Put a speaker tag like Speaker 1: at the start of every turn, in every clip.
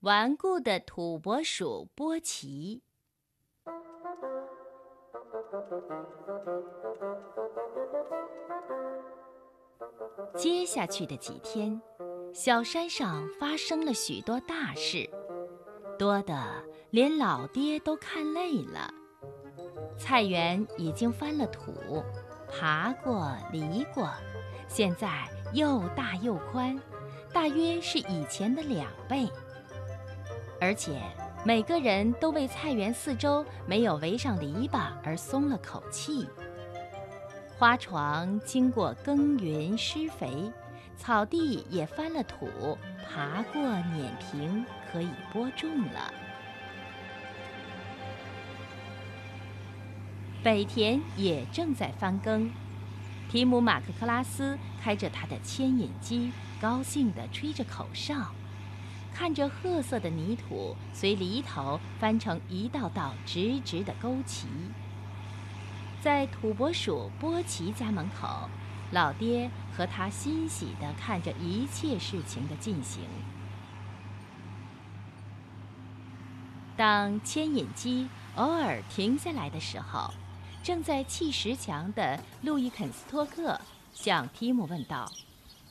Speaker 1: 顽固的土拨鼠波奇。接下去的几天，小山上发生了许多大事，多得连老爹都看累了。菜园已经翻了土，爬过、犁过，现在又大又宽，大约是以前的两倍。而且每个人都为菜园四周没有围上篱笆而松了口气。花床经过耕耘施肥，草地也翻了土，爬过碾平，可以播种了。北田也正在翻耕，提姆马克克拉斯开着他的牵引机，高兴地吹着口哨，看着褐色的泥土随犁头翻成一道道直直的沟渠。在土拨鼠波奇家门口，老爹和他欣喜地看着一切事情的进行。当牵引机偶尔停下来的时候，正在砌石墙的路易肯斯托克向提姆问道：“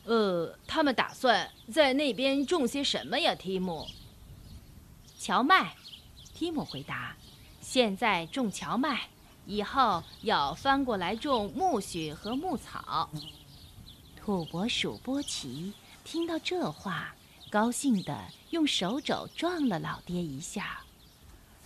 Speaker 2: 呃，他们打算在那边种些什么呀？”提姆。
Speaker 1: 荞麦，提姆回答：“现在种荞麦。”以后要翻过来种苜蓿和牧草。土拨鼠波奇听到这话，高兴地用手肘撞了老爹一下。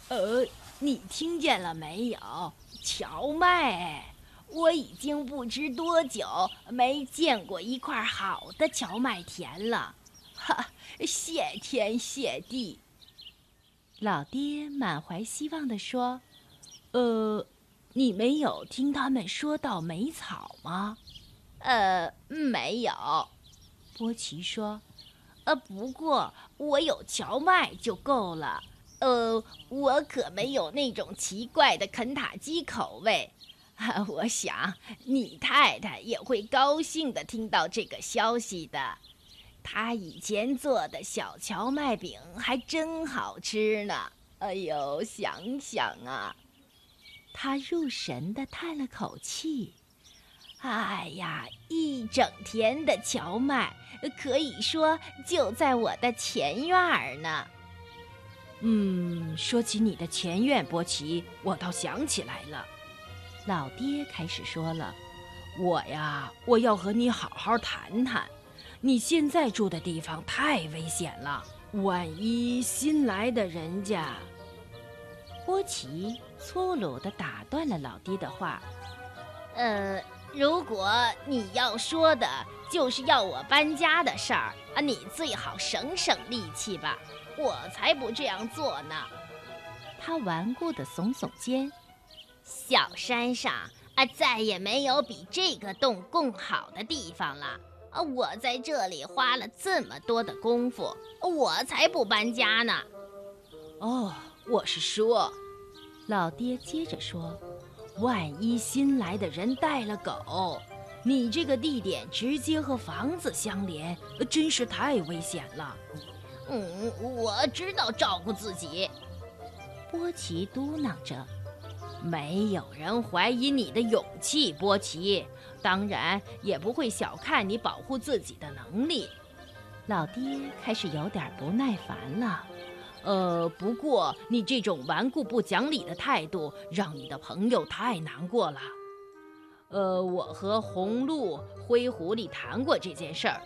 Speaker 2: 呃，你听见了没有？荞麦！我已经不知多久没见过一块好的荞麦田了。哈，谢天谢地！
Speaker 1: 老爹满怀希望地说：“
Speaker 2: 呃。”你没有听他们说到梅草吗？
Speaker 3: 呃，没有。
Speaker 1: 波奇说：“
Speaker 3: 呃，不过我有荞麦就够了。呃，我可没有那种奇怪的肯塔基口味。我想你太太也会高兴的听到这个消息的。她以前做的小荞麦饼还真好吃呢。哎呦，想想啊。”
Speaker 1: 他入神地叹了口气：“
Speaker 3: 哎呀，一整天的荞麦，可以说就在我的前院呢。”
Speaker 2: 嗯，说起你的前院，波奇，我倒想起来了。
Speaker 1: 老爹开始说了：“
Speaker 2: 我呀，我要和你好好谈谈。你现在住的地方太危险了，万一新来的人家……”
Speaker 1: 波奇。粗鲁地打断了老爹的话：“
Speaker 3: 呃，如果你要说的就是要我搬家的事儿啊，你最好省省力气吧，我才不这样做呢。”
Speaker 1: 他顽固地耸耸肩：“
Speaker 3: 小山上啊，再也没有比这个洞更好的地方了啊！我在这里花了这么多的功夫，我才不搬家呢。”
Speaker 2: 哦，我是说。
Speaker 1: 老爹接着说：“
Speaker 2: 万一新来的人带了狗，你这个地点直接和房子相连，真是太危险了。”“
Speaker 3: 嗯，我知道照顾自己。”
Speaker 1: 波奇嘟囔着。
Speaker 2: “没有人怀疑你的勇气，波奇，当然也不会小看你保护自己的能力。”
Speaker 1: 老爹开始有点不耐烦了。
Speaker 2: 呃，不过你这种顽固不讲理的态度，让你的朋友太难过了。呃，我和红鹿、灰狐狸谈过这件事儿，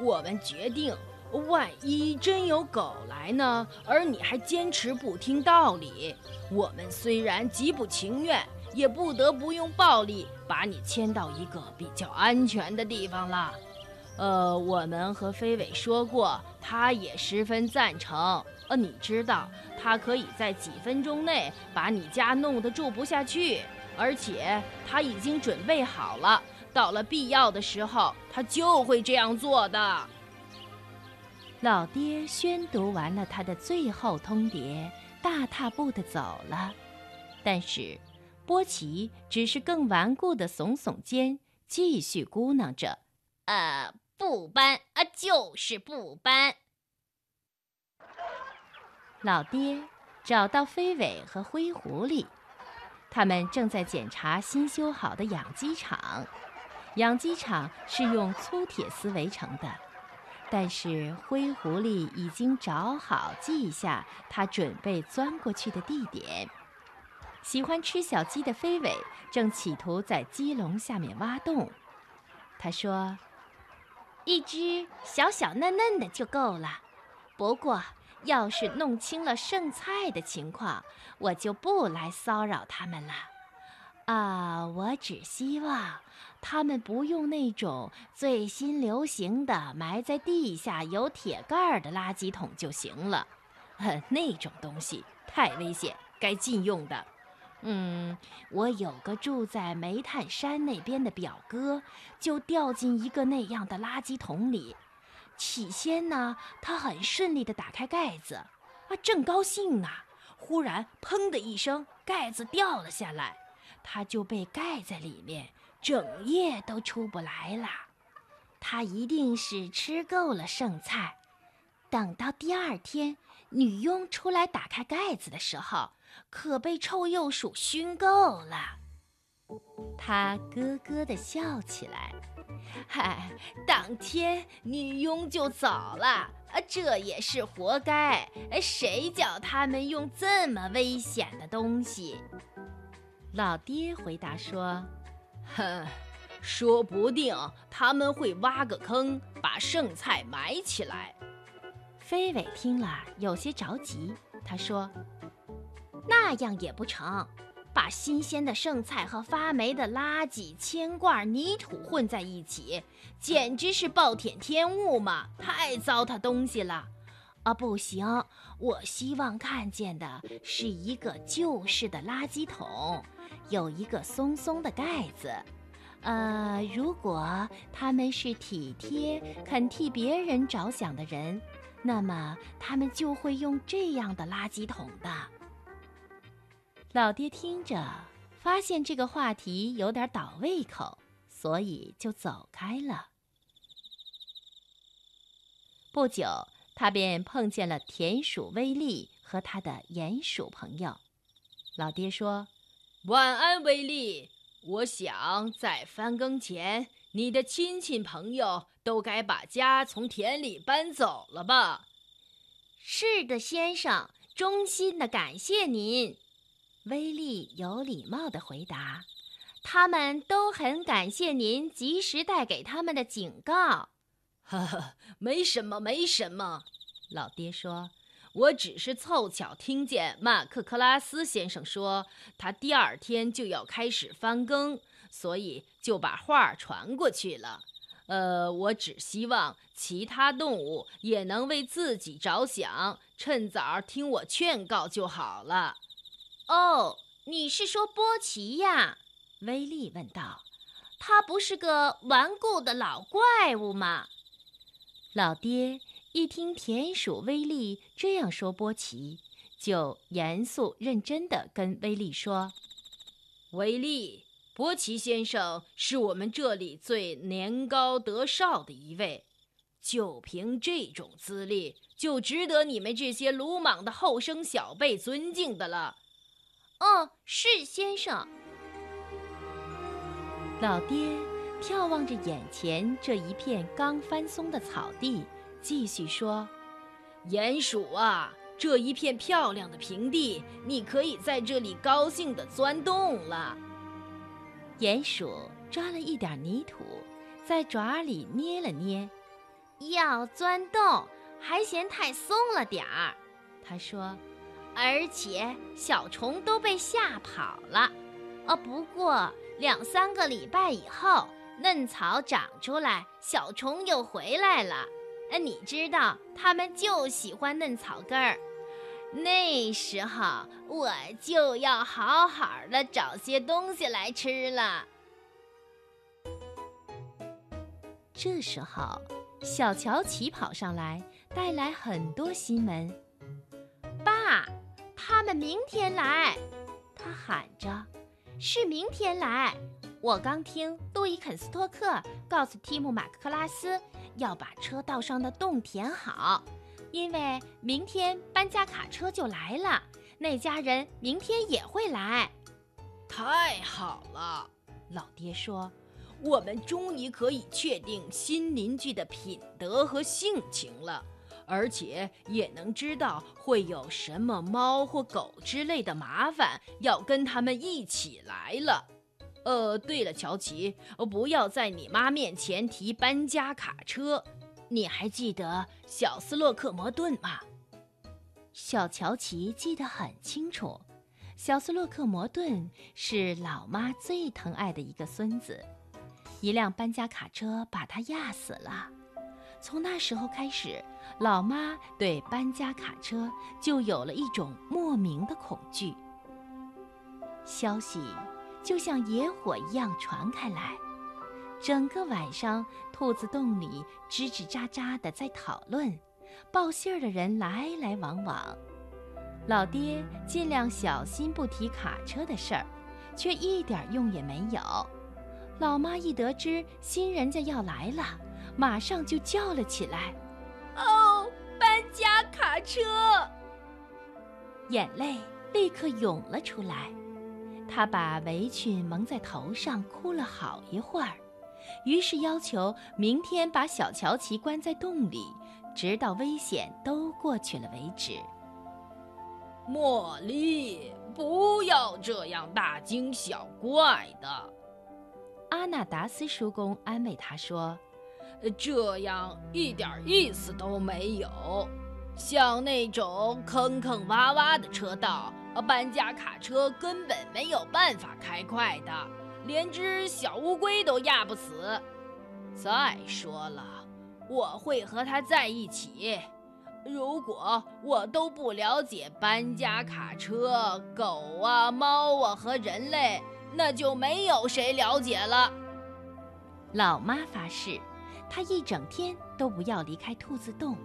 Speaker 2: 我们决定，万一真有狗来呢，而你还坚持不听道理，我们虽然极不情愿，也不得不用暴力把你牵到一个比较安全的地方了。呃，我们和飞尾说过，他也十分赞成。呃，你知道，他可以在几分钟内把你家弄得住不下去，而且他已经准备好了，到了必要的时候，他就会这样做的。
Speaker 1: 老爹宣读完了他的最后通牒，大踏步地走了。但是，波奇只是更顽固地耸耸肩，继续咕囔着：“
Speaker 3: 呃，不搬啊，就是不搬。”
Speaker 1: 老爹找到飞尾和灰狐狸，他们正在检查新修好的养鸡场。养鸡场是用粗铁丝围成的，但是灰狐狸已经找好记下他准备钻过去的地点。喜欢吃小鸡的飞尾正企图在鸡笼下面挖洞。他说：“
Speaker 3: 一只小小嫩嫩的就够了。不过，要是弄清了剩菜的情况，我就不来骚扰他们了。啊，我只希望……”他们不用那种最新流行的埋在地下有铁盖的垃圾桶就行了，那种东西太危险，该禁用的。嗯，我有个住在煤炭山那边的表哥，就掉进一个那样的垃圾桶里。起先呢，他很顺利地打开盖子，啊，正高兴呢，忽然砰的一声，盖子掉了下来，他就被盖在里面。整夜都出不来了，他一定是吃够了剩菜。等到第二天，女佣出来打开盖子的时候，可被臭鼬鼠熏够了。他咯咯地笑起来。嗨，当天女佣就走了，啊，这也是活该。谁叫他们用这么危险的东西？
Speaker 1: 老爹回答说。
Speaker 2: 哼，说不定他们会挖个坑，把剩菜埋起来。
Speaker 1: 飞尾听了有些着急，他说：“
Speaker 3: 那样也不成，把新鲜的剩菜和发霉的垃圾、铅罐、泥土混在一起，简直是暴殄天物嘛！太糟蹋东西了。啊，不行，我希望看见的是一个旧式的垃圾桶。”有一个松松的盖子，呃，如果他们是体贴、肯替别人着想的人，那么他们就会用这样的垃圾桶的。
Speaker 1: 老爹听着，发现这个话题有点倒胃口，所以就走开了。不久，他便碰见了田鼠威利和他的鼹鼠朋友。老爹说。
Speaker 2: 晚安，威利。我想在翻耕前，你的亲戚朋友都该把家从田里搬走了吧？
Speaker 3: 是的，先生，衷心的感谢您。威利有礼貌的回答。他们都很感谢您及时带给他们的警告。
Speaker 2: 呵呵，没什么，没什么。
Speaker 1: 老爹说。
Speaker 2: 我只是凑巧听见马克克拉斯先生说，他第二天就要开始翻耕，所以就把话传过去了。呃，我只希望其他动物也能为自己着想，趁早听我劝告就好了。
Speaker 3: 哦，你是说波奇呀？威利问道。他不是个顽固的老怪物吗？
Speaker 1: 老爹。一听田鼠威利这样说，波奇就严肃认真地跟威利说：“
Speaker 2: 威利，波奇先生是我们这里最年高德少的一位，就凭这种资历，就值得你们这些鲁莽的后生小辈尊敬的了。”“
Speaker 3: 哦，是先生。”
Speaker 1: 老爹眺望着眼前这一片刚翻松的草地。继续说，
Speaker 2: 鼹鼠啊，这一片漂亮的平地，你可以在这里高兴地钻洞了。
Speaker 1: 鼹鼠抓了一点泥土，在爪里捏了捏，
Speaker 3: 要钻洞还嫌太松了点儿。
Speaker 1: 他说，
Speaker 3: 而且小虫都被吓跑了。哦，不过两三个礼拜以后，嫩草长出来，小虫又回来了。那，你知道，他们就喜欢嫩草根儿。那时候我就要好好的找些东西来吃了。
Speaker 1: 这时候，小乔奇跑上来，带来很多新闻。
Speaker 3: 爸，他们明天来！他喊着：“是明天来！”我刚听路易肯斯托克告诉提姆马克克拉斯。要把车道上的洞填好，
Speaker 1: 因为明天搬家卡车就来了，那家人明天也会来。
Speaker 2: 太好了，老爹说，我们终于可以确定新邻居的品德和性情了，而且也能知道会有什么猫或狗之类的麻烦要跟他们一起来了。呃，对了，乔奇，不要在你妈面前提搬家卡车。你还记得小斯洛克摩顿吗？
Speaker 1: 小乔奇记得很清楚。小斯洛克摩顿是老妈最疼爱的一个孙子，一辆搬家卡车把他压死了。从那时候开始，老妈对搬家卡车就有了一种莫名的恐惧。消息就像野火一样传开来，整个晚上，兔子洞里吱吱喳喳的在讨论，报信儿的人来来往往。老爹尽量小心，不提卡车的事儿，却一点用也没有。老妈一得知新人家要来了，马上就叫了起来：“
Speaker 3: 哦，搬家卡车！”
Speaker 1: 眼泪立刻涌了出来。她把围裙蒙在头上，哭了好一会儿，于是要求明天把小乔奇关在洞里，直到危险都过去了为止。
Speaker 2: 茉莉，不要这样大惊小怪的。
Speaker 1: 阿纳达斯叔公安慰他说：“
Speaker 2: 这样一点意思都没有。像那种坑坑洼洼的车道，搬家卡车根本没有办法开快的，连只小乌龟都压不死。再说了，我会和他在一起。”如果我都不了解搬家卡车、狗啊、猫啊和人类，那就没有谁了解了。
Speaker 1: 老妈发誓，她一整天都不要离开兔子洞。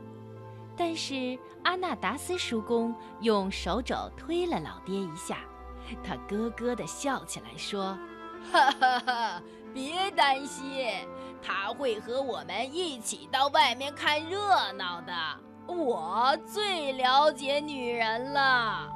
Speaker 1: 但是阿纳达斯叔公用手肘推了老爹一下，他咯咯地笑起来说：“
Speaker 2: 哈哈哈，别担心，他会和我们一起到外面看热闹的。”我最了解女人了。